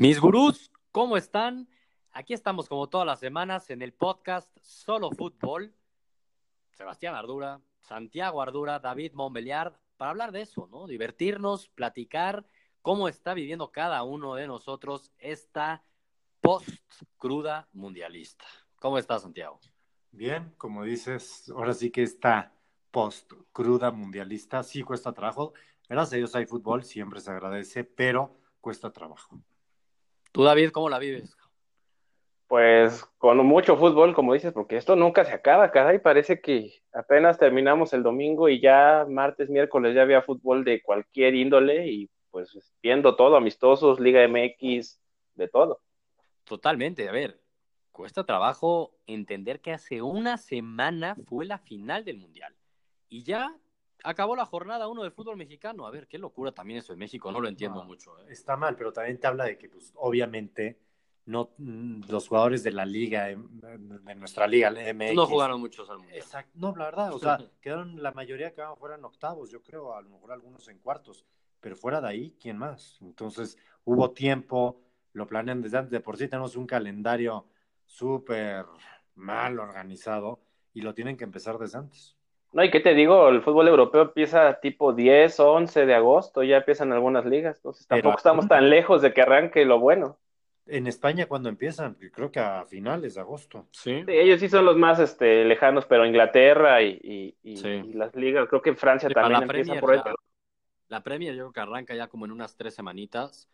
Mis gurús, ¿cómo están? Aquí estamos como todas las semanas en el podcast Solo Fútbol. Sebastián Ardura, Santiago Ardura, David Montbeliard, para hablar de eso, ¿no? Divertirnos, platicar cómo está viviendo cada uno de nosotros esta post-cruda mundialista. ¿Cómo estás, Santiago? Bien, como dices, ahora sí que esta post-cruda mundialista sí cuesta trabajo. Gracias a Dios hay fútbol, siempre se agradece, pero cuesta trabajo. Tú, David, ¿cómo la vives? Pues con mucho fútbol, como dices, porque esto nunca se acaba, y Parece que apenas terminamos el domingo y ya martes, miércoles ya había fútbol de cualquier índole y pues viendo todo, amistosos, Liga MX, de todo. Totalmente, a ver, cuesta trabajo entender que hace una semana fue la final del Mundial y ya acabó la jornada uno del fútbol mexicano. A ver, qué locura también eso en México, no lo entiendo mucho. ¿eh? Está mal, pero también te habla de que, pues, obviamente, no mm, los jugadores de la liga, de nuestra liga MX. No jugaron muchos al mundial. Exacto, no, la verdad, o sea, quedaron, la mayoría quedaron fuera en octavos, yo creo, a lo mejor algunos en cuartos, pero fuera de ahí, ¿quién más? Entonces, hubo tiempo, lo planean desde antes, de por sí tenemos un calendario súper mal organizado y lo tienen que empezar desde antes. No, y qué te digo, el fútbol europeo empieza tipo 10 o 11 de agosto, ya empiezan algunas ligas, entonces tampoco estamos tan lejos de que arranque lo bueno. En España, cuando empiezan? Creo que a finales de agosto. Sí. ellos sí son los más este, lejanos, pero Inglaterra y, las ligas, creo que en Francia también empiezan por ahí. La, Premier yo creo que arranca ya como en unas tres semanitas.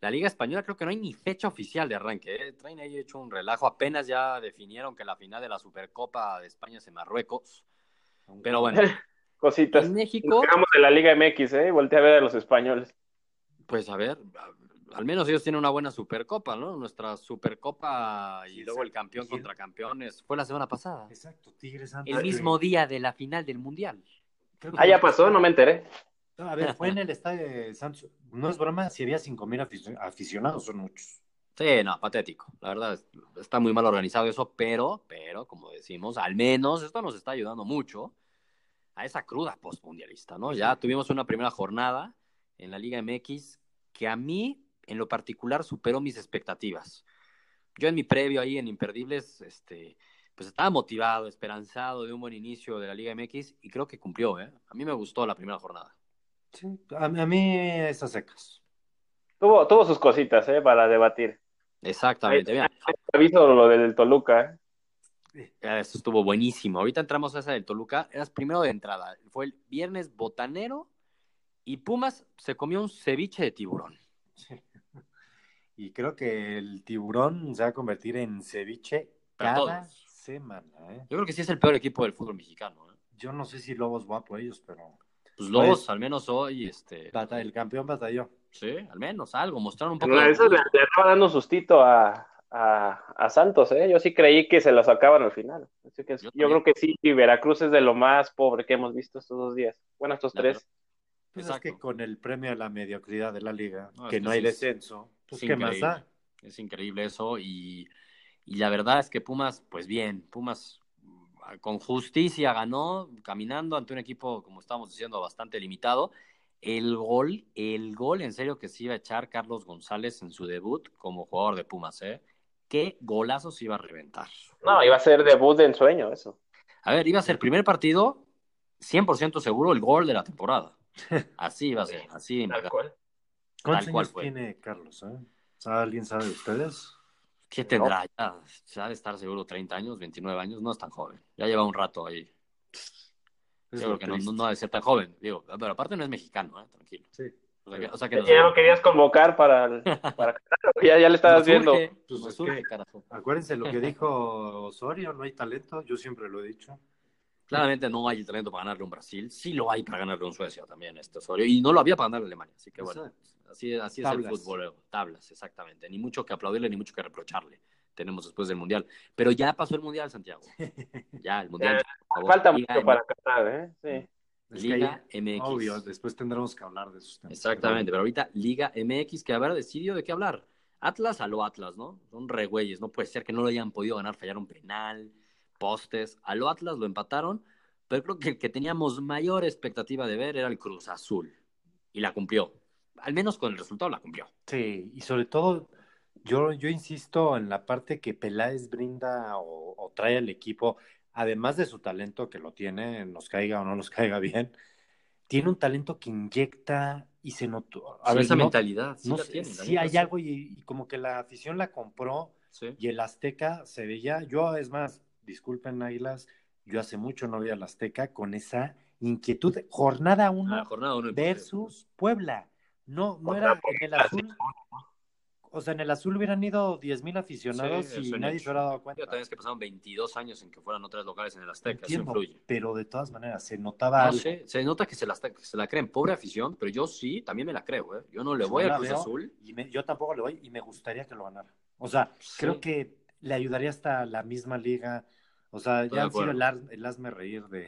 La Liga Española creo que no hay ni fecha oficial de arranque. ¿eh? Traen ahí hecho un relajo. Apenas ya definieron que la final de la Supercopa de España es en Marruecos. Pero bueno. Cositas. En México. de la Liga MX, ¿eh? Voltea a ver a los españoles. Pues a ver, al menos ellos tienen una buena Supercopa, ¿no? Nuestra Supercopa y luego el campeón contra campeones fue la semana pasada. Exacto, Tigres El mismo día de la final del Mundial. Ah, ya pasó, no me enteré. a ver, fue en el estadio de Santos. No es broma, si había cinco mil aficionados, son muchos. Sí, no, patético. La verdad, está muy mal organizado eso, pero, pero, como decimos, al menos esto nos está ayudando mucho a esa cruda postmundialista, ¿no? Ya tuvimos una primera jornada en la Liga MX que a mí, en lo particular, superó mis expectativas. Yo en mi previo ahí en Imperdibles, este, pues estaba motivado, esperanzado de un buen inicio de la Liga MX y creo que cumplió, ¿eh? A mí me gustó la primera jornada. Sí, a, mí esas secas. Tuvo, tuvo sus cositas, ¿eh? Para debatir. Exactamente. Mira. visto lo del Toluca. ¿eh? Eso estuvo buenísimo. Ahorita entramos a esa del Toluca. Eras primero de entrada. Fue el viernes botanero y Pumas se comió un ceviche de tiburón. Y creo que el tiburón se va a convertir en ceviche cada semana. ¿eh? Yo creo que sí es el peor equipo del fútbol mexicano. ¿eh? Yo no sé si Lobos va por ellos, pero. Pues Lobos, pues, al menos hoy. Este... el campeón batalló. Sí, al menos algo, mostraron un poco. de... eso le, estaba dando sustito a, a, Santos, ¿eh? Yo sí creí que se lo sacaban al final. Así que yo, creo que sí, Veracruz es de lo más pobre que hemos visto estos dos días. Bueno, estos tres. Pues es que con el premio a la mediocridad de la liga, que no hay descenso, pues qué más da. Es increíble eso y, y la verdad es que Pumas, pues bien, Pumas con justicia ganó, caminando ante un equipo, como estábamos diciendo, bastante limitado el gol, el gol en serio que se iba a echar Carlos González en su debut como jugador de Pumas, ¿eh? Qué golazo se iba a reventar. No, iba a ser debut de ensueño eso. A ver, iba a ser primer partido, 100% seguro el gol de la temporada. Así iba a ser, así. Tal cual. ¿Cuántos años tiene Carlos? Eh? ¿Alguien sabe de ustedes? ¿Qué tendrá? Ya, ya debe estar seguro 30 años, 29 años, no es tan joven. Ya lleva un rato ahí. Yo creo que no, no, debe ser tan joven, digo, pero aparte no es mexicano, ¿eh? tranquilo. Sí. O sea que, Ya lo querías convocar para, para ya, ya le estabas viendo. Pues acuérdense lo que dijo Osorio, no hay talento, yo siempre lo he dicho. Claramente no hay talento para ganarle a un Brasil, sí lo hay para ganarle un Suecia también, este Osorio, y no lo había para ganarle a Alemania, así que bueno, así, así es el fútbol, tablas, exactamente, ni mucho que aplaudirle, ni mucho que reprocharle tenemos después del Mundial. Pero ya pasó el Mundial, Santiago. Ya, el Mundial. falta mucho para cantar, ¿eh? Sí. Liga MX. Obvio, después tendremos que hablar de esos temas. Exactamente, pero ahorita Liga MX, que haber decidido de qué hablar. Atlas a lo Atlas, ¿no? Son re güeyes, no puede ser que no lo hayan podido ganar, fallaron penal, postes. A lo Atlas lo empataron, pero creo que el que teníamos mayor expectativa de ver era el Cruz Azul. Y la cumplió. Al menos con el resultado la cumplió. Sí, y sobre todo Yo, yo insisto en la parte que Peláez brinda o, o trae al equipo, además de su talento que lo tiene, nos caiga o no nos caiga bien, tiene un talento que inyecta y se notó. A Sí, ver, esa no- mentalidad. Sí, no la sé, tiene, la sí hay algo y, y como que la afición la compró Sí. y el Azteca se veía, yo es más, disculpen Águilas, yo hace mucho no veía al Azteca con esa inquietud, jornada Ah, uno jornada uno y versus Puebla, no, no era en el azul, o sea, en el azul hubieran ido 10 mil aficionados Sí, es y nadie se hubiera dado cuenta. también es que pasaron 22 años en que fueran otras locales en el Azteca, eso Entiendo, influye. pero de todas maneras se notaba No algo. sé, se nota que se la, está- que se la creen, pobre afición, pero yo sí, también me la creo, ¿eh? Yo no le Yo voy la a Cruz Azul. Y me- yo tampoco le voy y me gustaría que lo ganara. O sea, Sí. creo que le ayudaría hasta la misma liga. O sea, Estoy ya han sido el, el hazme reír de,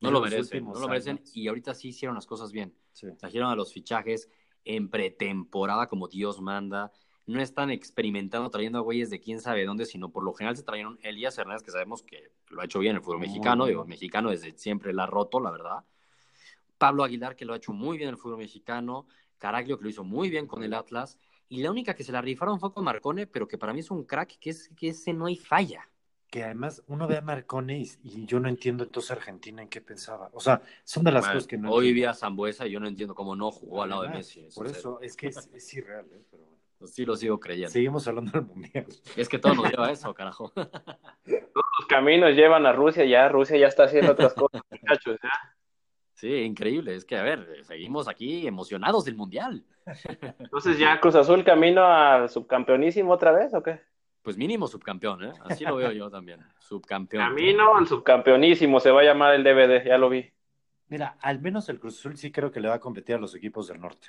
No de lo los merecen, no lo merecen años. y ahorita sí hicieron las cosas bien. Sí. Trajeron a los fichajes en pretemporada como Dios manda. No están experimentando trayendo a güeyes de quién sabe dónde, sino por lo general se trajeron Elías Hernández, que sabemos que lo ha hecho bien en el fútbol Muy mexicano. bueno. Digo, el mexicano desde siempre la ha roto, la verdad. Pablo Aguilar, que lo ha hecho muy bien en el fútbol mexicano. Caraglio, que lo hizo muy bien con el Atlas. Y la única que se la rifaron fue con Marcone, pero que para mí es un crack, que es que ese no hay falla. Que además uno ve a Marcone y, y yo no entiendo entonces Argentina en qué pensaba. O sea, son de las Bueno, cosas que no hoy vi entiendo. a Zambuesa y yo no entiendo cómo no jugó al lado de Messi. Por eso, es que es, es irreal, ¿eh? Pero bueno. Sí lo sigo creyendo. Seguimos hablando del Mundial. Es que todo nos lleva a eso, carajo. Los caminos llevan a Rusia, ya Rusia ya está haciendo otras cosas, muchachos. ya. Sí, increíble. Es que, a ver, seguimos aquí emocionados del Mundial. Entonces ya Cruz Azul camino al subcampeonísimo otra vez, ¿o qué? Pues mínimo subcampeón, ¿eh? Así lo veo yo también. Subcampeón. Camino al subcampeonísimo, se va a llamar el DVD, ya lo vi. Mira, al menos el Cruz Azul sí creo que le va a competir a los equipos del norte.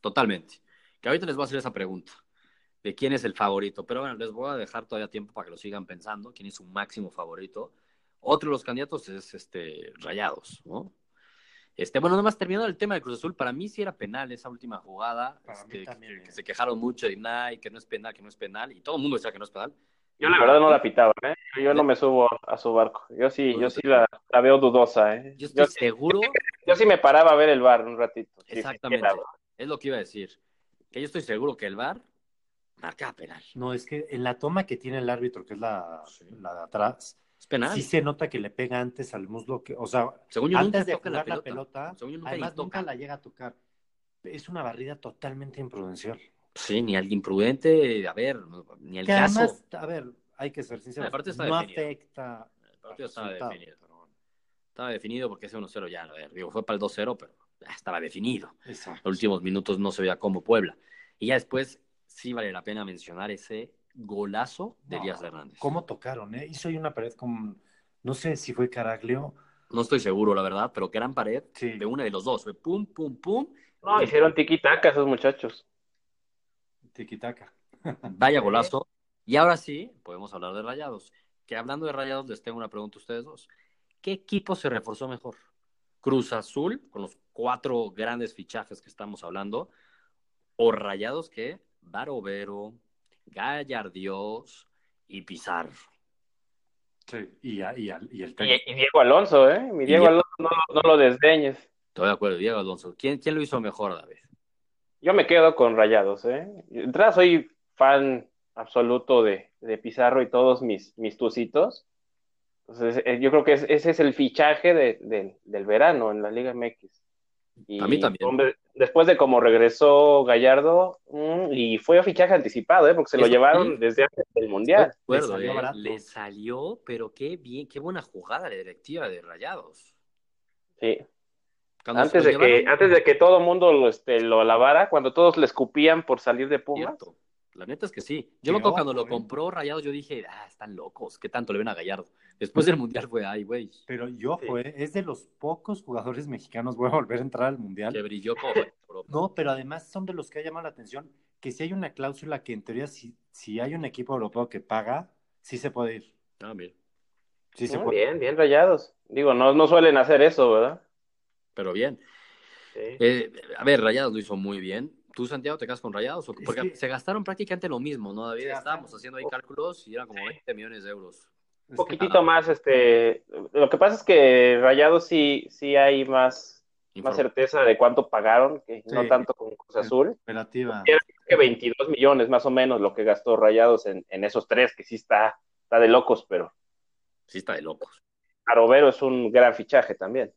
Totalmente. Que ahorita les voy a hacer esa pregunta. De quién es el favorito. Pero bueno, les voy a dejar todavía tiempo para que lo sigan pensando. ¿Quién es su máximo favorito? Otro de los candidatos es este Rayados, ¿no? Este, bueno, nada más terminando el tema del Cruz Azul, para mí sí era penal esa última jugada. Este, también, que, ¿eh? que se quejaron mucho de Nay, que no es penal, que no es penal, y todo el mundo decía que no es penal. Yo la verdad no la pitaba, ¿eh? Yo, no me subo a su barco. Yo sí, yo sí la, la veo dudosa, ¿eh? Yo estoy Yo, seguro, yo sí me paraba a ver el bar un ratito. Exactamente, es lo que iba a decir, que yo estoy seguro que el VAR marca penal. No, es que en la toma que tiene el árbitro, que es la, Sí. la de atrás, Es penal. sí se nota que le pega antes al muslo, que, o sea, Según yo antes de jugar la la pelota. pelota, Según yo nunca además nunca la llega a tocar. Es una barrida totalmente imprudencial. Sí, ni al imprudente, a ver, ni el Que caso. además, a ver, hay que ser sinceros, no definido. afecta El partido al estaba definido. pero bueno, Estaba definido porque ese 1-0 ya, a ver, digo, fue para el 2-0, pero estaba definido. Exacto. Los últimos minutos no se veía como Puebla. Y ya después sí vale la pena mencionar ese golazo de No, Elías Hernández. ¿Cómo tocaron? Eh? Hizo ahí una pared con, no sé si fue Caraglio. No estoy seguro, la verdad, pero gran pared Sí. de una de los dos. Fue pum, pum, pum. No, hicieron tiquitaca esos muchachos. Tiquitaca. Vaya golazo. Y ahora sí, podemos hablar de Rayados. Que hablando de Rayados, les tengo una pregunta a ustedes dos. ¿Qué equipo se reforzó mejor? ¿Cruz Azul, con los cuatro grandes fichajes que estamos hablando? ¿O Rayados que Barovero, Gallardios y Pizarro? Sí, y, a- y, el Y, y Diego Alonso, ¿eh? Mi Diego Diego- Alonso no, no lo desdeñes. Estoy de acuerdo, Diego Alonso. ¿Quién, quién lo hizo mejor, David? Yo me quedo con Rayados, ¿eh? Entrada soy fan absoluto de, de Pizarro y todos mis, mis tucitos. Entonces, eh, yo creo que es- ese es el fichaje de- de- del verano en la Liga MX. Y, A mí también. hombre, después de cómo regresó Gallardo, mm, y fue fichaje anticipado, ¿eh? Porque se lo Eso llevaron desde antes del de Mundial. acuerdo, salió ¿eh? Le salió, pero qué bien, qué buena jugada la directiva de Rayados. Sí. Cuando Antes de que, antes de que todo el mundo lo, este, lo alabara, cuando todos le escupían por salir de Pumas. Cierto. La neta es que sí. Yo me acuerdo cuando lo ¿eh? compró Rayados, yo dije, ah, están locos, ¿qué tanto le ven a Gallardo? Después del Mundial fue, ay, güey, Pero yo Sí. fue, es de los pocos jugadores mexicanos, voy a volver a entrar al Mundial. que brilló como Europa. No, pero además son de los que ha llamado la atención que si hay una cláusula que en teoría si, si hay un equipo europeo que paga, sí se puede ir. Ah, mira. Sí se Mm, puede. bien, bien rayados. Digo, no, no suelen hacer eso, ¿verdad? Pero bien. Sí. Eh, a ver, Rayados lo hizo muy bien. ¿Tú, Santiago, te quedas con Rayados? ¿O- Es Porque que- se gastaron prácticamente lo mismo, ¿no, David? Sí, Estábamos haciendo ahí cálculos y eran como 20 millones de euros. Un poquitito más, este, lo que pasa es que Rayados sí, sí hay más, más certeza de cuánto pagaron, que no tanto con Cruz Azul. operativa. que 22 millones más o menos lo que gastó Rayados en, en esos tres, que sí está, está de locos, pero Sí, está de locos. Arovero es un gran fichaje también.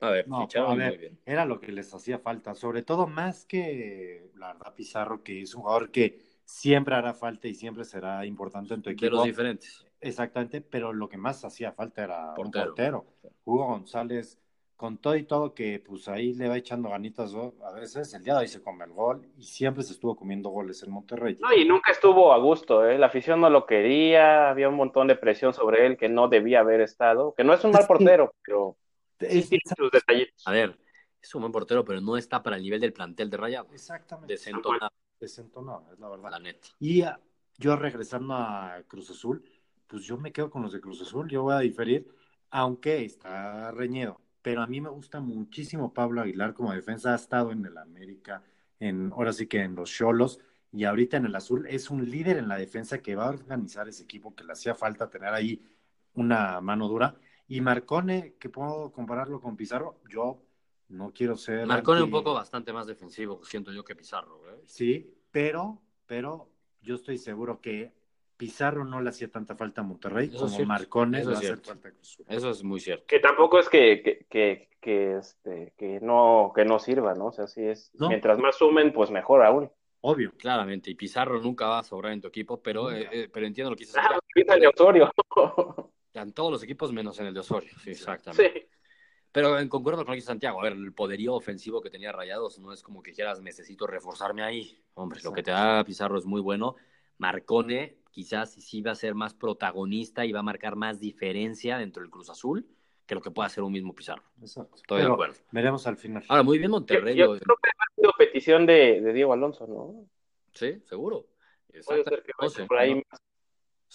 A ver, No, muy bien. era lo que les hacía falta, sobre todo más que la verdad Pizarro, que es un jugador que siempre hará falta y siempre será importante en tu De equipo. los diferentes. Exactamente, pero lo que más hacía falta era Portero. un portero. Hugo González, con todo y todo que pues ahí le va echando ganitas ¿no? a veces, el día de hoy se come el gol y siempre se estuvo comiendo goles en Monterrey. No, y nunca estuvo a gusto, ¿eh? La afición no lo quería, había un montón de presión sobre él que no debía haber estado, que no es un mal portero, pero Es- tiene sus detallitos. A ver, es un buen portero, pero no está para el nivel del plantel de Rayados. Exactamente. Desentonado, Desentonado, es la verdad. la neta. Y ah, yo regresando a Cruz Azul, pues yo me quedo con los de Cruz Azul, yo voy a diferir, aunque está reñido, pero a mí me gusta muchísimo Pablo Aguilar como defensa, ha estado en el América, en, ahora sí que en los Cholos, y ahorita en el Azul es un líder en la defensa que va a organizar ese equipo, que le hacía falta tener ahí una mano dura. Y Marcone, que puedo compararlo con Pizarro, yo no quiero ser... Marcone un anti- poco bastante más defensivo, siento yo, que Pizarro. ¿eh? Sí, pero, pero yo estoy seguro que Pizarro no le hacía tanta falta a Monterrey Eso es como Marcone eso le es. Eso es muy cierto. Que tampoco es que, que, que, que, este, que, no, que no sirva, ¿no? O sea, sí es, No. mientras más sumen, pues mejor aún. Obvio. Claramente, y Pizarro nunca va a sobrar en tu equipo, pero, eh, eh, pero entiendo lo que dices. Ah, Osorio. En todos los equipos menos en el de Osorio, sí, exactamente. sí. Pero en concuerdo con lo que dice Santiago, a ver, el poderío ofensivo que tenía Rayados no es como que quieras, necesito reforzarme ahí. Hombre, lo que te da Pizarro es muy bueno. Marcone quizás sí va a ser más protagonista y va a marcar más diferencia dentro del Cruz Azul que lo que pueda hacer un mismo Pizarro. Exacto. Estoy de Pero acuerdo. veremos al final. Ahora, muy bien Monterrey. yo yo- creo que ha sido petición de, de Diego Alonso, ¿no? Sí, seguro. Puede ser que por ahí ¿no? más.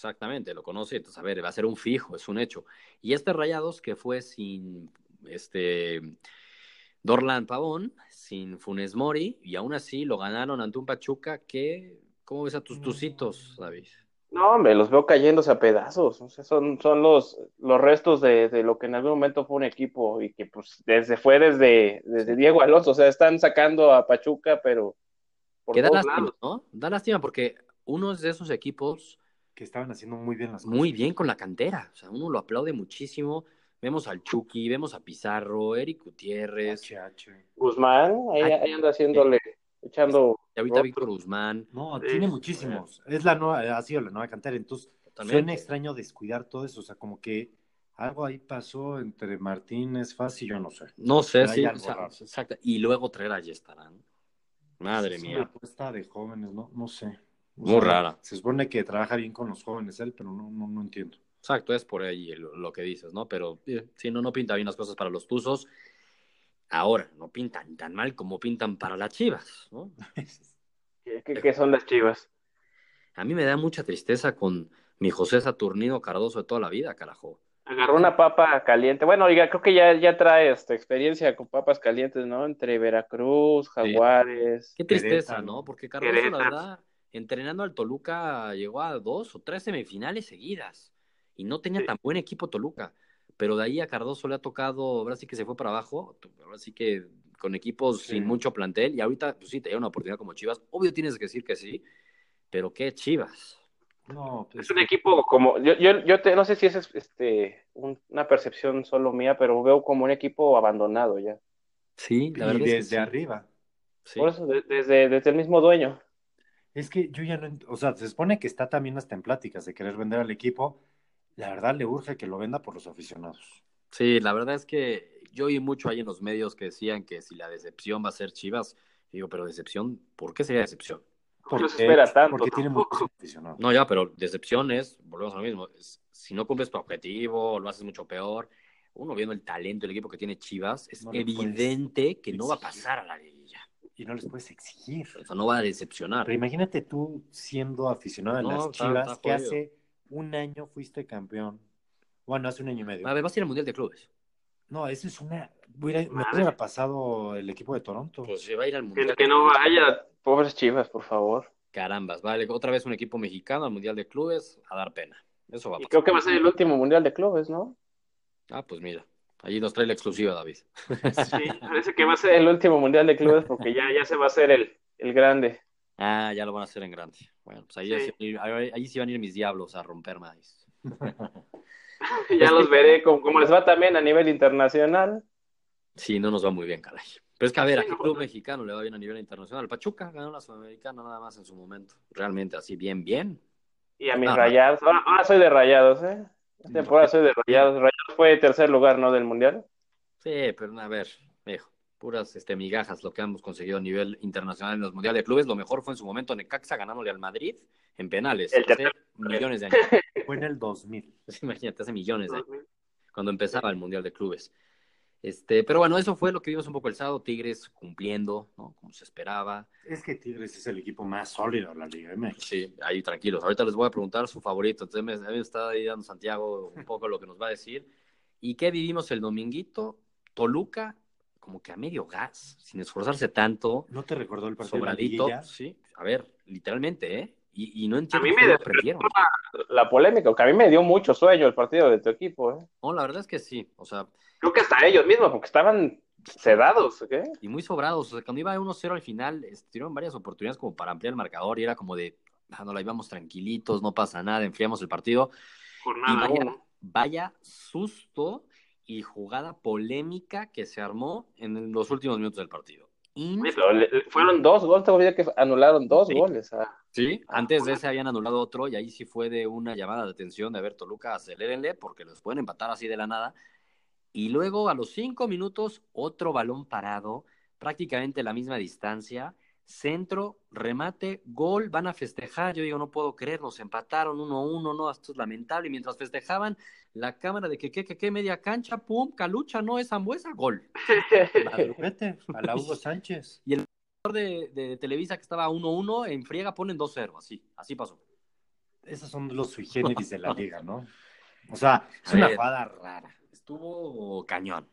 Exactamente, lo conoce, entonces a ver, va a ser un fijo, es un hecho. Y este Rayados que fue sin este Dorlan Pavón, sin Funes Mori, y aún así lo ganaron ante un Pachuca que, ¿cómo ves a tus tucitos, David? No, hombre, los veo cayéndose a pedazos. O sea, son, son los, los restos de, de lo que en algún momento fue un equipo y que pues desde fue desde, desde Diego Alonso. O sea, están sacando a Pachuca, pero por Que da lástima, lados. ¿no? Da lástima porque uno de esos equipos Que estaban haciendo muy bien las cosas. muy bien con la cantera, o sea, uno lo aplaude muchísimo. Vemos al Chucky, vemos a Pizarro, Eric Gutiérrez, HH. Guzmán, ahí, ahí anda haciéndole, echando. y ahorita Víctor Guzmán. No, tiene muchísimos. Es la nueva, ha sido la nueva cantera. Entonces, Totalmente. suena extraño descuidar todo eso. O sea, como que algo ahí pasó entre Martínez, Fácil, yo no sé. No sé, sí, exacto. Y luego traer a Yestarán. Madre Es mía. una apuesta de jóvenes, no, no sé. O Muy rara. Se supone que trabaja bien con los jóvenes él, pero no, no, no entiendo. Exacto, es por ahí lo, lo que dices, ¿no? Pero eh, sí, no, no pinta bien las cosas para los Tuzos. Ahora, no pintan tan mal como pintan para las Chivas, ¿no? ¿Qué, qué- qué son las chivas? A mí me da mucha tristeza con mi José Saturnino Cardoso de toda la vida, carajo. Agarró una papa caliente. Bueno, oiga, creo que ya, ya trae esta experiencia con papas calientes, ¿no? Entre Veracruz, Jaguares. Qué tristeza, Querétaro. ¿no? Porque Cardoso, la verdad, entrenando al Toluca llegó a dos o tres semifinales seguidas y no tenía Sí. tan buen equipo Toluca. Pero de ahí a Cardoso le ha tocado, ahora sí que se fue para abajo, ahora sí que con equipos Sí. sin mucho plantel y ahorita, pues sí, te dio una oportunidad como Chivas. Obvio tienes que decir que sí, pero qué Chivas. No, pues, Es un equipo como, yo, yo, yo te- no sé si es este, un- una percepción solo mía, pero veo como un equipo abandonado ya. Sí, la y verdad es que desde sí. arriba. Sí. Por eso, de- desde, desde el mismo dueño. Es que yo ya no, o sea, se supone que está también hasta en pláticas de querer vender al equipo. La verdad le urge que lo venda por los aficionados. Sí, la verdad es que yo oí mucho ahí en los medios que decían que si la decepción va a ser Chivas, digo, pero decepción, ¿por qué sería decepción? ¿Por qué se espera tanto? Porque tiene muchos aficionados. No, ya, pero decepción es, volvemos a lo mismo, es, si no cumples tu objetivo, lo haces mucho peor. Uno viendo el talento del equipo que tiene Chivas, es No evidente que no va a pasar a la liguilla. Y no les puedes exigir. O sea, no va a decepcionar. Pero imagínate tú siendo aficionado No, las está- Chivas, está que hace un año fuiste campeón. Bueno, hace un año y medio. A ver, vas a ir al Mundial de Clubes. No, eso es una. hubiera- me hubiera pasado el equipo de Toronto. Pues se va a ir al Mundial. Que, de que no vaya, pobres chivas, por favor. Carambas, vale, otra vez un equipo mexicano al Mundial de Clubes a dar pena. Eso va a Y pasar. creo que va a ser el último mundial de clubes, ¿no? Ah, pues mira, allí nos trae la exclusiva, David. Sí, parece que va a ser el último mundial de clubes porque ya, ya se va a hacer el, el grande. Ah, ya lo van a hacer en grande. Bueno, pues ahí sí, sí, ahí sí van a ir mis diablos a romper maíz. ya los veré como, les va también a nivel internacional. Sí, no nos va muy bien, caray. Pero es que a ver, a qué club mexicano le va bien a nivel internacional. Pachuca ganó la Sudamericana nada más en su momento. Realmente así, bien, bien. Y a mis rayados. Ahora, soy de rayados, ¿eh? Esta temporada soy de rayados. Fue tercer lugar, ¿no? Del mundial. Sí, pero a ver, viejo puras este, migajas lo que hemos conseguido a nivel internacional en los mundiales de clubes. Lo mejor fue en su momento Necaxa ganándole al Madrid en penales. hace millones de años. Fue en el 2000. Imagínate, hace millones de años. Cuando empezaba el mundial de clubes. Este, pero bueno, eso fue lo que vimos un poco el sábado. Tigres cumpliendo, ¿no? Como se esperaba. Es que Tigres es el equipo más sólido de la Liga MX. Sí, ahí tranquilos. Ahorita les voy a preguntar su favorito. Entonces me, me está ahí dando Santiago un poco lo que nos va a decir. ¿Y qué vivimos el dominguito? Toluca como que a medio gas, sin esforzarse tanto. ¿No te recordó el partido sobradito? sí, a ver, literalmente, ¿eh? Y, no entiendo a mí me aprendieron. La, polémica, que a mí me dio mucho sueño el partido de tu equipo, ¿eh? No, la verdad es que sí, o sea... Creo que hasta ellos mismos, porque estaban sedados, ¿qué? Y muy sobrados, o sea, cuando iba 1-0 al final, tuvieron varias oportunidades como para ampliar el marcador y era como de, ah, no la íbamos tranquilitos, no pasa nada, enfriamos el partido. y vaya, vaya susto y jugada polémica que se armó en los últimos minutos del partido. fueron dos goles, te que anularon dos goles. Ah. Sí, antes de ese habían anulado otro y ahí sí fue de una llamada de atención de a ver, Toluca, acelérenle porque los pueden empatar así de la nada. Y luego a los cinco minutos, otro balón parado, prácticamente la misma distancia, centro, remate, gol, van a festejar. Yo digo, no puedo creer, nos empataron 1-1, no, esto es lamentable. Y mientras festejaban, la cámara de que, que, que, que, media cancha, pum, calucha, no es Zambuesa, gol. a la Hugo Sánchez. Y el de, de Televisa que estaba 1-1, en friega ponen 2-0, así, así pasó. Esos son los sui generis de la liga, ¿no? O sea, es una jugada rara. Estuvo cañón.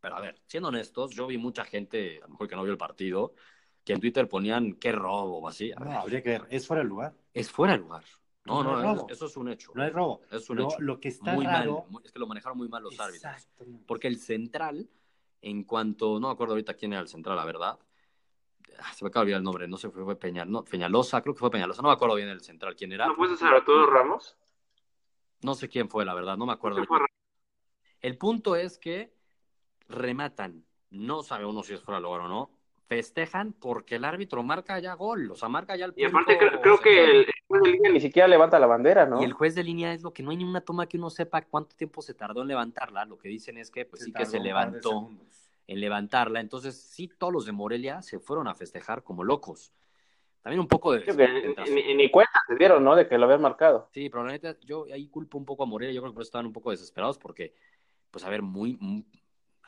Pero a ver, siendo honestos, yo vi mucha gente, a lo mejor que no vio el partido, que en Twitter ponían qué robo o así. no, habría que ver, es fuera de lugar. Es fuera de lugar. No, no, eso es un hecho. No hay robo. Es un hecho. Lo que está muy mal, es que lo manejaron muy mal los árbitros. Porque el central, en cuanto, no me acuerdo ahorita quién era el central, la verdad. Ah, se me acaba de olvidar el nombre, no sé, fue, Peña, no, Peñalosa, creo que fue Peñalosa, no me acuerdo bien el central quién era. ¿No puedes ser Arturo Ramos? No sé quién fue, la verdad, no me acuerdo. El punto es que rematan, no sabe uno si es fuera de lugar o no, festejan porque el árbitro marca ya gol, o sea, marca ya el Y aparte creo, que el, juez de línea ni siquiera levanta la bandera, ¿no? Y el juez de línea es lo que no hay ni una toma que uno sepa cuánto tiempo se tardó en levantarla, lo que dicen es que pues sí que se levantó en levantarla, entonces sí todos los de Morelia se fueron a festejar como locos. También un poco de... ni, ni, cuenta se dieron, ¿no? De que lo habían marcado. Sí, pero la neta, yo ahí culpo un poco a Morelia, yo creo que por eso estaban un poco desesperados porque, pues a ver, muy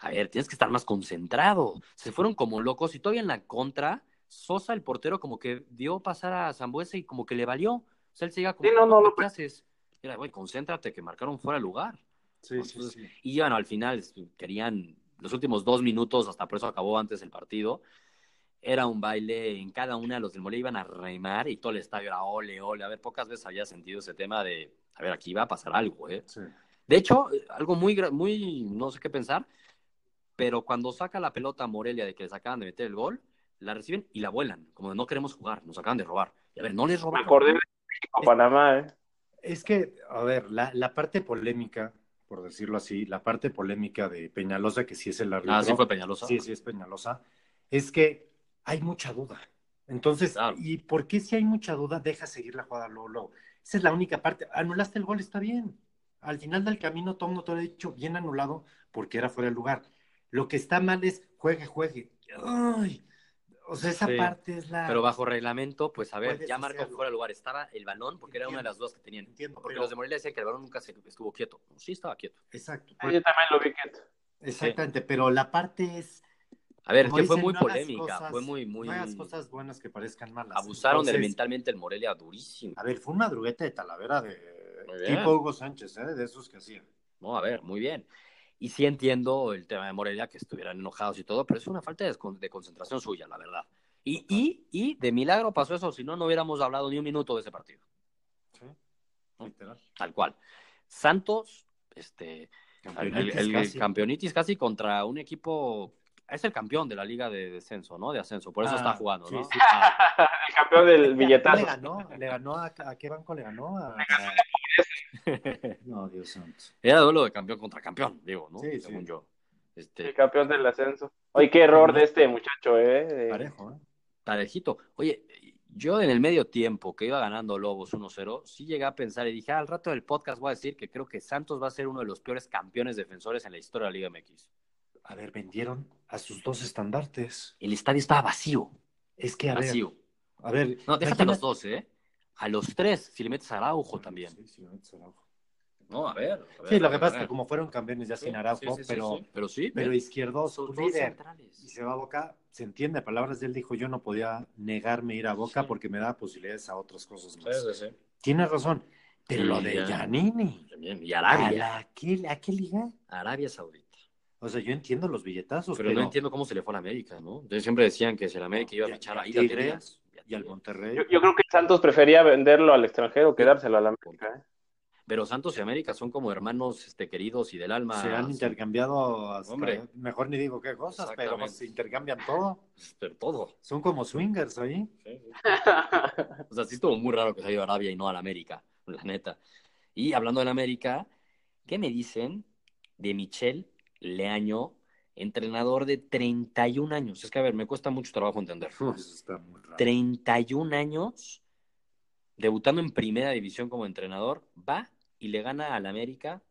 a ver, tienes que estar más concentrado. Se fueron como locos y todavía en la contra, Sosa, el portero, como que dio pasar a Zambuesa y como que le valió. O sea, él se como, sí, no, no, ¿qué haces? Era, güey, concéntrate, que marcaron fuera de lugar. Sí, sí, sí. Y bueno, al final querían los últimos dos minutos, hasta por eso acabó antes el partido. Era un baile, en cada una de los del Mole iban a reimar y todo el estadio era ole, ole. A ver, pocas veces había sentido ese tema de, a ver, aquí va a pasar algo, ¿eh? Sí. De hecho, algo muy, muy, no sé qué pensar, pero cuando saca la pelota a Morelia de que les acaban de meter el gol, la reciben y la vuelan, como de no queremos jugar, nos acaban de robar. Y a ver, no les roban. Me acordé de Panamá, ¿eh? Es que, a ver, la, la, parte polémica, por decirlo así, la parte polémica de Peñalosa, que sí es el árbitro. Ah, sí fue Peñalosa. Sí, sí es Peñalosa, es que hay mucha duda. Entonces, ¿y por qué si hay mucha duda deja seguir la jugada luego, Esa es la única parte. Anulaste el gol, está bien. Al final del camino, Tom no te lo ha dicho bien anulado porque era fuera de lugar. Lo que está mal es juegue, juegue. Ay, o sea, esa parte es la. Pero bajo reglamento, pues a ver, ya marcó fuera de lugar. Estaba el balón, porque era una de las dudas que tenían. Entiendo. Porque los de Morelia decían que el balón nunca se estuvo quieto. Sí, estaba quieto. Exacto. Yo también lo vi quieto. Exactamente, pero la parte es. A ver, es que fue muy polémica, fue muy, muy. No hagas cosas buenas que parezcan malas. Abusaron de mentalmente el Morelia durísimo. A ver, fue una drugueta de Talavera de tipo Hugo Sánchez, ¿eh? de esos que hacían. No, a ver, muy bien. Y sí entiendo el tema de Morelia, que estuvieran enojados y todo, pero es una falta de, concentración suya, la verdad. Y, y, y de milagro pasó eso, si no, no hubiéramos hablado ni un minuto de ese partido. Sí, Tal cual. Santos, este, el, campeonitis casi contra un equipo es el campeón de la liga de descenso, ¿no? De ascenso, por eso Ah, está jugando, sí, ¿no? sí. Ah, El campeón del ¿Le billetazo. ganó? ¿Le ganó a, a qué banco le ganó? A- No, Dios santo. era duelo de campeón contra campeón, digo, ¿no? Sí, Según sí. yo. Este, El campeón del ascenso. Oye, qué error de este muchacho, ¿eh? De- Parejo, ¿eh? parejito. Oye, yo en el medio tiempo que iba ganando Lobos 1-0, sí llegué a pensar y dije, "Ah, al rato del podcast voy a decir que creo que Santos va a ser uno de los peores campeones defensores en la historia de la Liga MX. A ver, vendieron a sus dos estandartes. El estadio estaba vacío, Es que, a ver, vacío. a ver. No, déjate imagina- los dos, ¿eh? A los tres, si le metes a Araujo también. Sí, sí, metes a Araujo. No, a ver. a ver, Sí, lo a que pasa a es que como fueron campeones ya Sí, sin Araujo, sí, sí, sí, pero, sí. Pero sí, pero un dos líder. centrales. Y se va a Boca, se entiende, palabras de él dijo, yo no podía negarme a ir a Boca Sí. porque me da posibilidades a otras cosas más. sí, sí. Tienes razón, pero Sí, lo de. Giannini, También. Y ¿a, Arabia. la- qué, ¿a qué liga? Arabia Saudita. O sea, yo entiendo los billetazos, Pero, pero, no entiendo cómo se le fue a la América, ¿no? Entonces siempre decían que si el América iba a a- fichar a ahí la Tigres, Tigres y al Monterrey. Yo, yo creo que Santos prefería venderlo al extranjero que dárselo a la América. ¿eh? Pero Santos y América son como hermanos este, queridos y del alma. se han intercambiado, hasta- Hombre. mejor ni digo qué cosas, pero se intercambian todo. Pero todo. Son como swingers ahí. O sea, sí estuvo muy raro que se haya ido a Arabia y no a la América, la neta. Y hablando de la América, ¿qué me dicen de Michel Leaño, entrenador de 31 años? Es que, a ver, me cuesta mucho trabajo entender. Eso está muy raro. 31 años, debutando en primera división como entrenador, va y le gana al América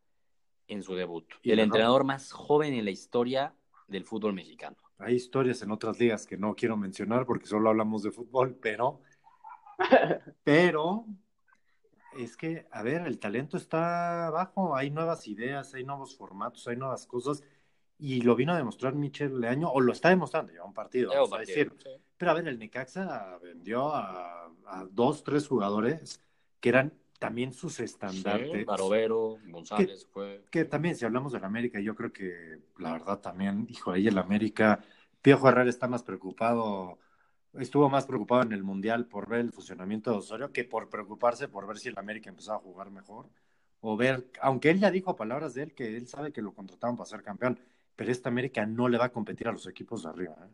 en su debut. Y el ganó. entrenador más joven en la historia del fútbol mexicano. Hay historias en otras ligas que no quiero mencionar porque solo hablamos de fútbol, pero, pero es que, a ver, el talento está bajo, hay nuevas ideas, hay nuevos formatos, hay nuevas cosas, y lo vino a demostrar Michel Leaño, o lo está demostrando, lleva un partido, vamos a decir. Pero a ver, el Necaxa vendió a, a dos, tres jugadores que eran también sus estandartes. Barovero, González fue. Que también, si hablamos del América, yo creo que la verdad también, hijo, ahí el América, Piojo Herrera está más preocupado, estuvo más preocupado en el Mundial por ver el funcionamiento de Osorio que por preocuparse por ver si el América empezaba a jugar mejor. O ver, aunque él ya dijo palabras de él que él sabe que lo contrataron para ser campeón, pero esta América no le va a competir a los equipos de arriba. ¿eh?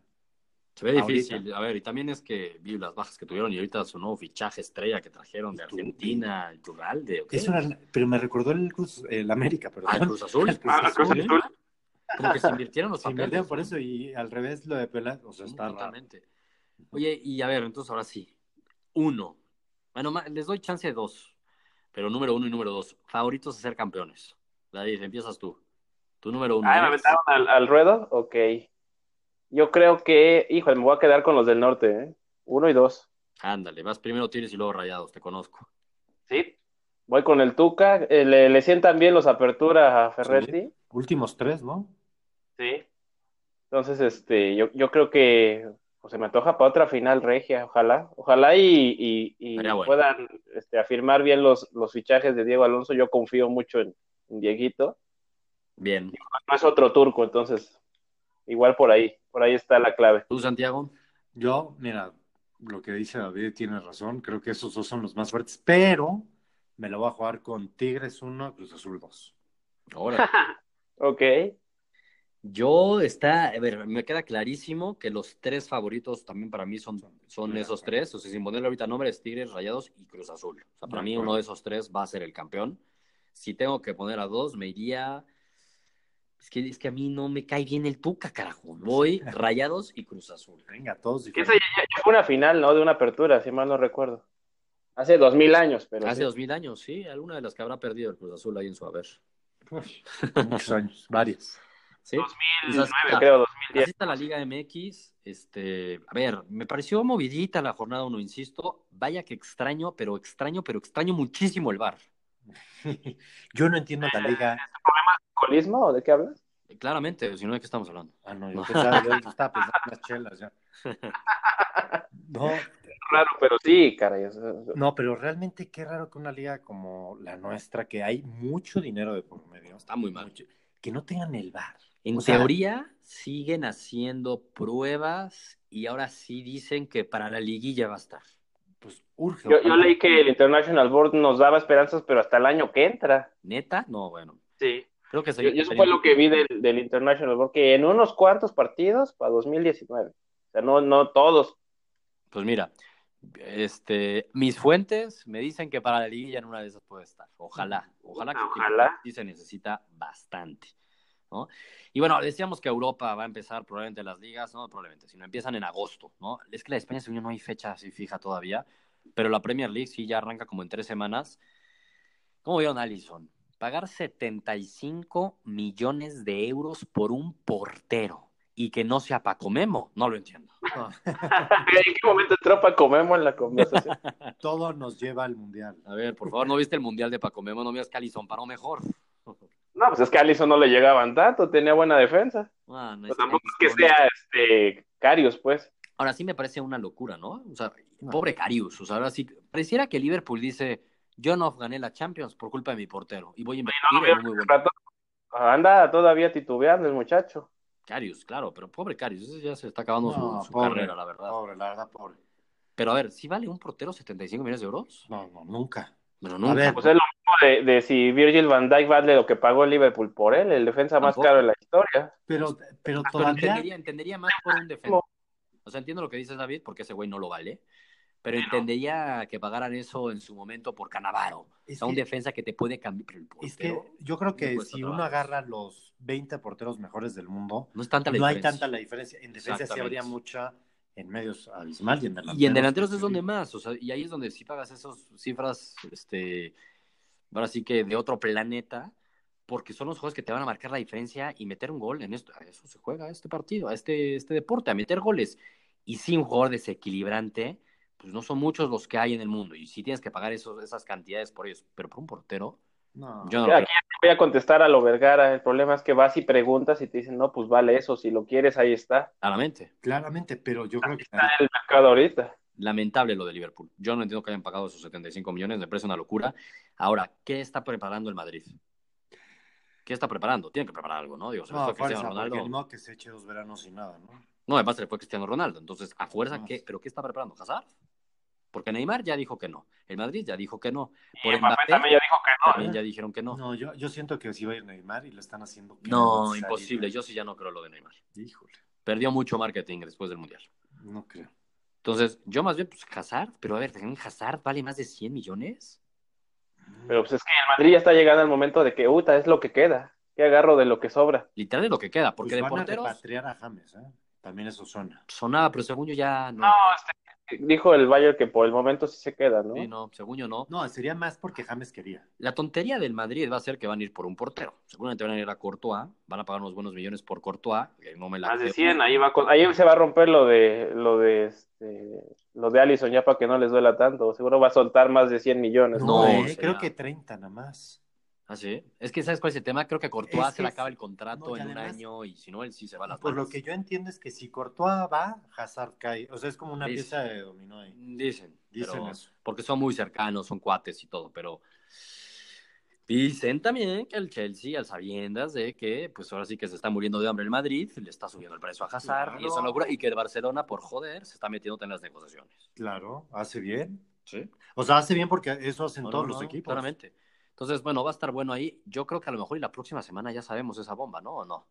Se ve Ahorita. difícil. A ver, y también es que vi las bajas que tuvieron y ahorita su nuevo fichaje estrella que trajeron de Argentina, Turralde. ¿o qué? Eso era, pero me recordó el Cruz, el América, perdón. Ah, el Cruz Azul. El Cruz Ah, Cruz Azul, ¿eh? Azul. Como que se invirtieron los Se papeles. invirtieron por ¿no? eso y al revés lo de Peláez, o sea, Sí, está raro. totalmente. Oye, y a ver, entonces ahora sí. Uno. Bueno, les doy chance de dos. Pero número uno y número dos. Favoritos a ser campeones. David, empiezas tú. Tu número uno. Ah, ¿me aventaron al, al ruedo? Ok. Yo creo que, híjole, me voy a quedar con los del norte, ¿eh? Uno y dos. Ándale, vas primero Tigres y luego Rayados, te conozco. Sí. Voy con el Tuca. Eh, le, le sientan bien los aperturas a Ferretti. Últimos tres, ¿no? Sí. Entonces, este, yo, yo creo que pues, se me antoja para otra final regia, ojalá. Ojalá y, y- y Estaría bueno. puedan este, afirmar bien los, los fichajes de Diego Alonso. Yo confío mucho en, en Dieguito. Bien. No es otro turco, entonces, igual por ahí, por ahí está la clave. ¿Tú, Santiago? Yo, mira, lo que dice David tiene razón, creo que esos dos son los más fuertes, pero me lo voy a jugar con Tigres 1, Cruz Azul 2. Ahora. Ok. Yo está, a ver, me queda clarísimo que los tres favoritos también para mí son, son esos tres. O sea, sin ponerle ahorita nombres, Tigres, Rayados y Cruz Azul. O sea, para mí uno de esos tres va a ser el campeón. Si tengo que poner a dos, me iría. Es que, es que a mí no me cae bien el Tuca, carajo. Voy Rayados y Cruz Azul. Venga, todos Que esa ya, diferentes. ya- fue una final, ¿no? De una apertura, si mal no recuerdo. Hace dos mil años, pero Hace sí. dos mil años, sí, alguna de las que habrá perdido el Cruz Azul ahí en su haber. Uy, muchos años, varios. ¿Sí? 2009, Así está. creo, Así 2010. está la Liga MX. Este, a ver, me pareció movidita la jornada 1, insisto. Vaya que extraño, pero extraño, pero extraño muchísimo el bar. Yo no entiendo la liga. ¿Alcoholismo o de qué hablas? Claramente, si no, ¿de qué estamos hablando? Ah, no, yo pensaba, yo estaba pensando en las chelas ya. No, Raro, pero sí, caray. no, pero realmente qué raro que una liga como la nuestra, que hay mucho dinero de por medio, Está muy mal. mucho- que no tengan el bar. En O sea- teoría, siguen haciendo pruebas y ahora sí dicen que para la liguilla va a estar. Pues urge. Yo, leí que el International Board nos daba esperanzas, pero hasta el año que entra. ¿Neta? No, bueno. Sí. Creo que sería, eso sería- fue lo que vi del, del International, porque en unos cuantos partidos para 2019. O sea, no, no todos. Pues mira, este, mis fuentes me dicen que para la liguilla en una de esas puede estar. Ojalá, ojalá que Ojalá. sí se necesita bastante, ¿no? Y bueno, decíamos que Europa va a empezar probablemente las ligas, no probablemente, sino empiezan en agosto, ¿no? Es que la de España, según yo, no hay fecha así fija todavía, pero la Premier League sí ya arranca como en tres semanas. ¿Cómo vieron Allison? Pagar 75 millones de euros por un portero y que no sea Paco Memo, no lo entiendo. ¿En qué momento entró Paco Memo en la conversación? Todo nos lleva al mundial. A ver, por favor, ¿no viste el Mundial de Paco Memo? No miras que Allison paró mejor. No, pues es que a Alisson no le llegaban tanto, tenía buena defensa. Ah, no Pues es- tampoco es que sea este Carius, pues. Ahora sí me parece una locura, ¿no? O sea, No. pobre Carius. O sea, ahora sí, pareciera que Liverpool dice, yo no gané la Champions por culpa de mi portero y voy a invertir No, muy Anda todavía titubeando el muchacho. Carius, claro, pero pobre Carius, ese ya se está acabando su- No, su, pobre, carrera, la verdad. Pobre, la verdad, pobre. Pero a ver, ¿sí vale un portero 75 millones de euros? No, no, nunca. A nunca. ver, Pues es lo mismo de, de si Virgil van Dijk vale lo que pagó el Liverpool por él, el defensa más caro de la historia. Pero, pero Pero todavía. entendería, entendería más por un defensa. O sea, entiendo lo que dices, David, porque ese güey no lo vale. Pero entendería que pagaran eso en su momento por Canavaro. O Es sea, un defensa que te puede cambiar. Pero el Es que portero, yo creo que si uno agarra los 20 porteros mejores del mundo, no es tanta la no hay tanta la diferencia. En defensa sí habría mucha, en medios abismal y en delanteros. Y en delanteros es donde más, o sea, y ahí es donde sí pagas esas cifras, este, ahora sí que de otro planeta, porque son los juegos que te van a marcar la diferencia y meter un gol en esto, a eso se juega este partido, a este, este deporte, a meter goles. Y sí, un jugador desequilibrante, pues no son muchos los que hay en el mundo, y sí tienes que pagar esos, esas cantidades por ellos, pero por un portero, No. yo no Aquí creo. ya te voy a contestar a lo Vergara. El problema es que vas y preguntas y te dicen, no, pues vale eso, si lo quieres, ahí está. Claramente. Claramente, pero yo creo que Está en el mercado ahorita. Lamentable lo de Liverpool. Yo no entiendo que hayan pagado esos 75 millones, me parece una locura. Ahora, ¿qué está preparando el Madrid? ¿Qué está preparando? Tiene que preparar algo, ¿no? Digo, se no, fue Cristiano Ronaldo. no que se eche dos veranos sin nada, ¿no? No, además se le fue Cristiano Ronaldo. Entonces, a fuerza, No. ¿qué? ¿pero qué está preparando? ¿Hazard? Porque Neymar ya dijo que no. El Madrid ya dijo que no. Y Por Mbappé Mbappé también ya dijo que no. también ¿eh? ya dijeron que no. No, yo, yo siento que sí va a ir Neymar y lo están haciendo. que No, salir. imposible. Yo sí ya no creo lo de Neymar. Híjole, Perdió mucho marketing después del Mundial. no creo. Entonces, yo más bien, pues Hazard. Pero a ver, ¿también Hazard vale más de 100 millones? Pero pues es que el Madrid ya está llegando al momento de que, uta, es lo que queda. ¿Qué agarro de lo que sobra? Literal es lo que queda. Porque Pues de van porteros a repatriar a James, ¿eh? También eso suena. sonaba, pero según yo ya no. No, este, dijo el Bayern que por el momento sí se queda, ¿no? Sí, no, según yo no. No, sería más porque James quería. La tontería del Madrid va a ser que van a ir por un portero. Seguramente van a ir a Courtois, van a pagar unos buenos millones por Courtois, que no me la Más de creo. 100, ahí va con- ahí se va a romper lo de lo de este, lo de Allison ya para que no les duela tanto. Seguro va a soltar más de 100 millones. No, eh, creo que 30 nada más. Ah, sí. Es que, ¿sabes cuál es el tema? Creo que a Courtois Es se le acaba el contrato no, y en un año y si no, él sí se va a las Por lo que yo entiendo es que si Courtois va, Hazard cae. O sea, es como una pieza de dominó ahí. Dicen, Dicen pero- eso. porque son muy cercanos, son cuates y todo, pero dicen también que el Chelsea, al sabiendas de que, pues ahora sí que se está muriendo de hambre el Madrid, le está subiendo el precio a Hazard y Claro. es una locura, y que el Barcelona, por joder, se está metiendo en las negociaciones. Claro, hace bien. Sí. O sea, hace bien porque eso hacen No, todos no, los equipos. Claramente. Entonces, bueno, va a estar bueno ahí. Yo creo que a lo mejor y la próxima semana ya sabemos esa bomba, ¿no? ¿O no?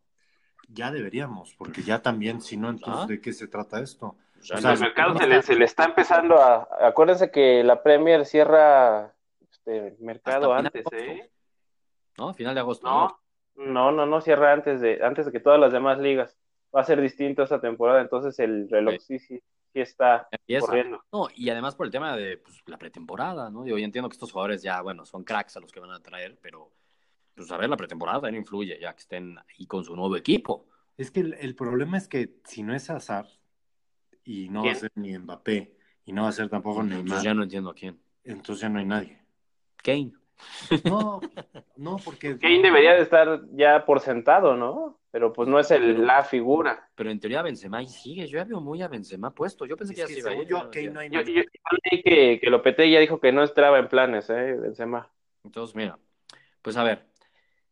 Ya deberíamos, porque ya también, si no, entonces, Ah. ¿de qué se trata esto? Ya O sea, el mercado se le, se le está empezando a. Acuérdense que la Premier cierra este mercado antes. ¿eh? ¿No? Final de agosto. No, no, no, no cierra antes de antes de que todas las demás ligas. Va a ser distinto esta temporada, entonces el reloj sí, sí, sí está Empieza. corriendo. No, y además por el tema de pues, la pretemporada, ¿no? Digo, yo entiendo que estos jugadores ya, bueno, son cracks a los que van a traer, pero pues a ver, la pretemporada también influye, ya que estén ahí con su nuevo equipo. Es que el, el problema es que si no es Hazard, y no va a ser ni Mbappé, y no va a ser tampoco Entonces Neymar, ya no entiendo a quién. entonces ya no hay nadie. Kane. No, no, porque... Kane debería de estar ya por sentado, ¿no? Pero pues no es el, la figura. Pero en teoría Benzema ahí sigue. Yo ya veo muy a Benzema puesto. Yo pensé Es que ya que se iba a según ir. yo, Kane no hay Yo, que, que Lopetegui ya dijo que no entraba en planes, ¿eh? Benzema. Entonces, mira, pues a ver,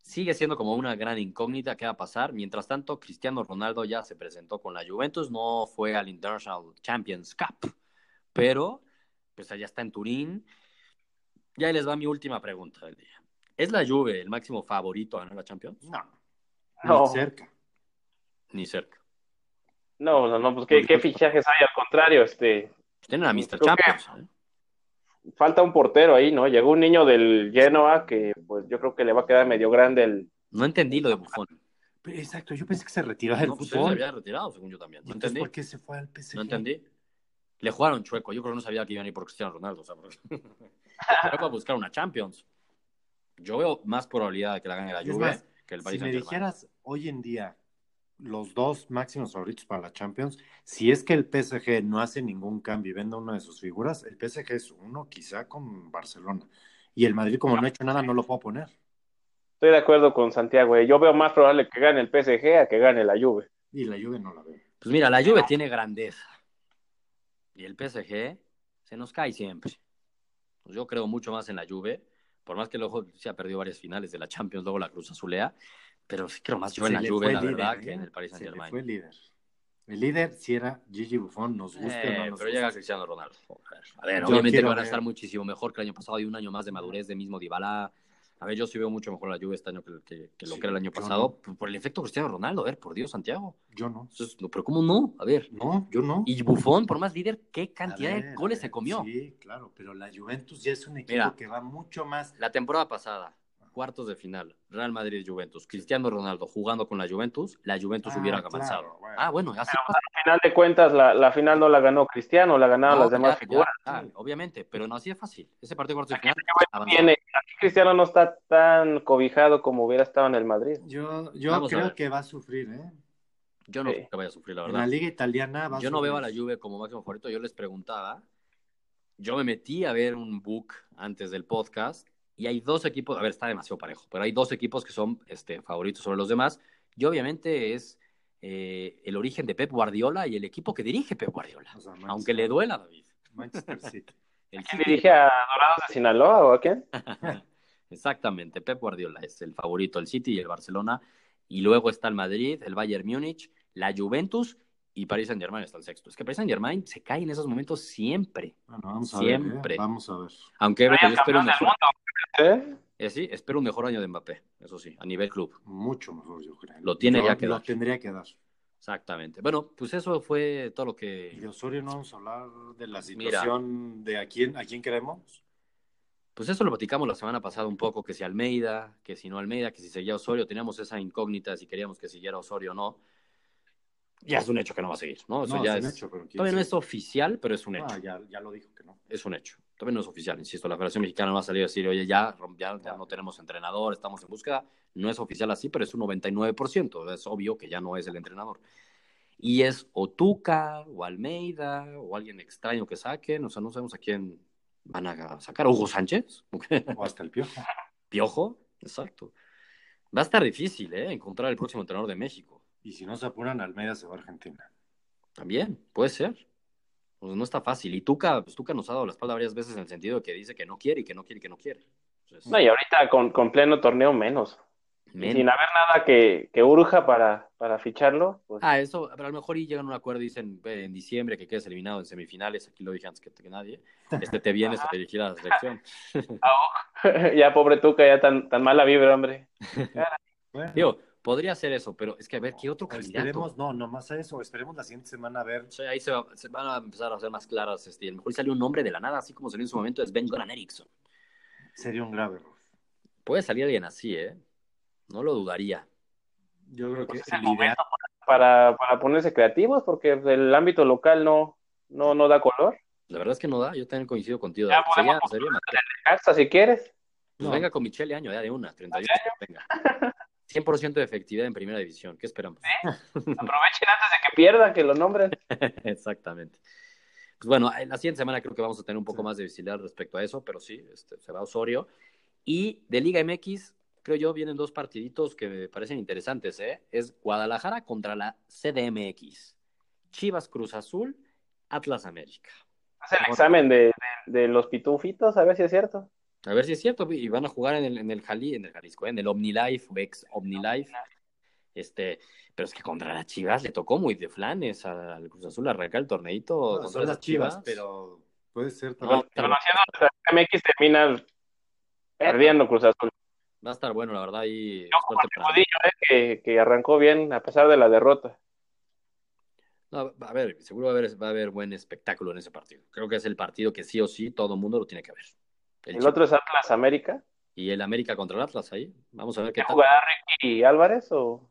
sigue siendo como una gran incógnita qué va a pasar. Mientras tanto, Cristiano Ronaldo ya se presentó con la Juventus, no fue al International Champions Cup, pero pues allá está en Turín. Ya ahí les va mi última pregunta del día. ¿Es la Juve el máximo favorito a ganar la Champions? No, No. ni cerca. Ni cerca. No, no, no, pues ¿qué, qué fichajes hay? Al contrario, este, Tienen a Mr. Que- Champions. ¿eh? falta un portero ahí, ¿no? Llegó un niño del Genoa que, pues yo creo que le va a quedar medio grande el. No entendí lo de Buffon. Pero, exacto, yo pensé que se retiraba del No, pues él se fútbol. había retirado, según yo también. No entendí. ¿por qué se fue al PSG? No entendí. Le jugaron chueco. Yo creo que no sabía que iban a ir por Cristiano Ronaldo. O sea, porque- Fue para buscar una Champions. Yo veo más probabilidad de que la gane la Juve más, que el Si Paris me Saint-Germain. dijeras hoy en día los dos máximos favoritos para la Champions, si es que el PSG no hace ningún cambio y vende una de sus figuras, el PSG es uno quizá con Barcelona. Y el Madrid, como no ha hecho nada, no lo puedo poner. Estoy de acuerdo con Santiago. eh. Yo veo más probable que gane el PSG a que gane la Juve. Y la Juve no la veo. Pues mira, la Juve tiene grandeza. Y el PSG se nos cae siempre. Pues yo creo mucho más en la Juve. Por más que luego se ha perdido varias finales de la Champions, luego la Cruz Azulea. Pero sí creo más yo en la Juve, la líder, verdad, ¿eh? que en el Paris Saint-Germain. fue líder. El líder si era Gigi Buffon, nos gusta o Eh, no nos pero gusta. llega Cristiano Ronaldo. A ver, Yo obviamente van a estar muchísimo mejor que el año pasado y un año más de madurez de mismo Dybala. A ver, yo sí veo mucho mejor la Juve este año que, que- que lo Sí, que era el año pasado no. por, el efecto Cristiano Ronaldo. A ver, por Dios, Santiago. Yo no. Entonces, pero ¿cómo no? A ver. No, yo no. Y Buffon, por más líder, ¿qué cantidad ver, de goles se comió? Sí, claro, pero la Juventus ya es un equipo Mira. que va mucho más. La temporada pasada, cuartos de final, Real Madrid-Juventus, Cristiano Ronaldo jugando con la Juventus, la Juventus Ah, hubiera claro, avanzado. bueno. Ah, bueno, así Al final de cuentas, la, la final no la ganó Cristiano, la ganaron No, las demás ya, figuras. ya, ya, obviamente, pero no así de fácil. Ese partido de cuartos de final. Tiene, aquí Cristiano no está tan cobijado como hubiera estado en el Madrid. Yo, yo Vamos creo que va a sufrir, ¿eh? Yo no Sí. creo que vaya a sufrir, la En verdad. la liga italiana va a Yo no veo a la. Juve como máximo favorito. Yo les preguntaba. Yo me metí a ver un book antes del podcast y hay dos equipos. A ver, está demasiado parejo, pero hay dos equipos que son este, favoritos sobre los demás. Y obviamente es eh, el origen de Pep Guardiola y el equipo que dirige Pep Guardiola. O sea, Manchester- Aunque le duela a David. Manchester City. El ¿Quién City- dirige a Dorados de Sinaloa o a quién? Exactamente, Pep Guardiola es el favorito, el City y el Barcelona. Y luego está el Madrid, el Bayern Múnich, la Juventus y Paris Saint Germain está el sexto. Es que Paris Saint Germain se cae en esos momentos siempre. Bueno, vamos a Siempre. ver. ¿eh? Vamos a ver. Aunque yo espero un mejor. ¿eh? eh, sí, espero un mejor año de Mbappé, eso sí, a nivel club. Mucho mejor, yo creo. Lo tiene Yo- ya que Lo dar. tendría que dar. Exactamente. Bueno, pues eso fue todo lo Y que. de Osorio no vamos a hablar de la Mira. situación de a quién, a quién queremos. Pues eso lo platicamos la semana pasada un poco, que si Almeida, que si no Almeida, que si seguía Osorio, teníamos esa incógnita si queríamos que siguiera Osorio o no. Ya es un hecho que no va a seguir, ¿no? Eso no, ya es un es. hecho, pero Todavía no es oficial, pero es un hecho. Ah, ya, ya lo dijo que no. Es un hecho. Todavía no es oficial, insisto. La Federación Mexicana no va a salir a decir, oye, ya, ya, ya no tenemos entrenador, estamos en búsqueda. No es oficial así, pero es un 99%. Es obvio que ya no es el entrenador. Y es o Tuca, o Almeida, o alguien extraño que saquen. O sea, no sabemos a quién van a sacar. ¿Hugo Sánchez? O hasta el piojo. ¿Piojo? Exacto. Va a estar difícil, ¿eh? Encontrar el próximo entrenador de México. Y si no se apuran, Almeida se va a Argentina. También, puede ser. Pues no está fácil. Y Tuca, pues Tuca nos ha dado la espalda varias veces en el sentido de que dice que no quiere y que no quiere y que no quiere. Entonces, No, y ahorita con, con pleno torneo menos. Sin haber nada que, que urja para, para ficharlo, pues Ah, eso, pero a lo mejor y llegan a un acuerdo y dicen "Ve, en diciembre que quedes eliminado en semifinales, aquí lo dije antes que, que nadie, este te vienes a dirigir a la selección. ya pobre Tuca, ya tan, tan mala vibra, hombre. Bueno, Digo, podría ser eso, pero es que a ver, ¿qué otro candidato? esperemos, no, no más a eso. Esperemos la siguiente semana a ver. Sea, ahí se, va- se van a empezar a hacer más claras. Este, y a lo mejor salió un nombre de la nada, así como salió en su momento, es Ben Goran Eriksson. Sería un grave error. Puede salir alguien así, ¿eh? No lo dudaría. Yo creo que Pues es el ideal, momento para, para ponerse creativos, porque el ámbito local no, no, no da color. La verdad es que no da, yo también coincido contigo. Ya Sería, sería si quieres. Pues No. venga con Michelle Año, ya de una, 38, venga. 100% de efectividad en primera división, ¿qué esperamos? Aprovechen antes de que pierdan, que lo nombren. Exactamente. Pues bueno, en la siguiente semana creo que vamos a tener un poco Sí. más de visibilidad respecto a eso, pero sí, este, se va Osorio. Y de Liga MX, creo yo, vienen dos partiditos que me parecen interesantes, ¿eh? Es Guadalajara contra la CDMX. Chivas Cruz Azul, Atlas América. Haz el examen de, de, de los pitufitos, a ver si es cierto. A ver si es cierto, y van a jugar en el, en el Jali, en el Jalisco, ¿eh? en el OmniLife, o ex OmniLife. Este, pero es que contra las Chivas le tocó muy de flanes al Cruz Azul arrancar el torneito. no, contra son las chivas, pero puede ser también. pero- MX termina perdiendo Cruz Azul. Va a estar bueno, la verdad. Y Yo Mudillo, eh, que, que arrancó bien a pesar de la derrota. No, a ver, seguro va a, haber, va a haber buen espectáculo en ese partido. Creo que es el partido que sí o sí todo el mundo lo tiene que ver. El, el otro es Atlas América. Y el América contra el Atlas ahí. Vamos a ver qué tal. ¿Jugará Ricky Álvarez o...?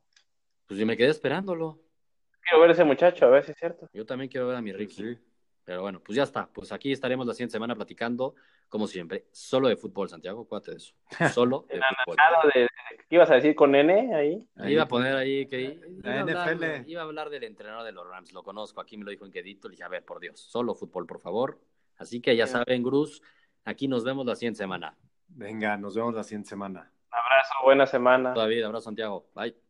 Pues yo me quedé esperándolo. Quiero ver a ese muchacho, a ver si es cierto. Yo también quiero ver a mi Ricky. Sí. Pero bueno, pues ya está. Pues aquí estaremos la siguiente semana platicando, como siempre, solo de fútbol, Santiago. Acuérdate de eso. Solo de fútbol. De, ¿Qué ibas a decir con N ahí? ahí iba a poner ahí que. La iba, NFL. A hablar, iba a hablar del entrenador de los Rams. Lo conozco. Aquí me lo dijo en Quedito. Le dije, a ver, por Dios, solo fútbol, por favor. Así que ya saben, Cruz. Aquí nos vemos la siguiente semana. Venga, nos vemos la siguiente semana. Un abrazo, buena semana. Todavía, abrazo, Santiago. Bye.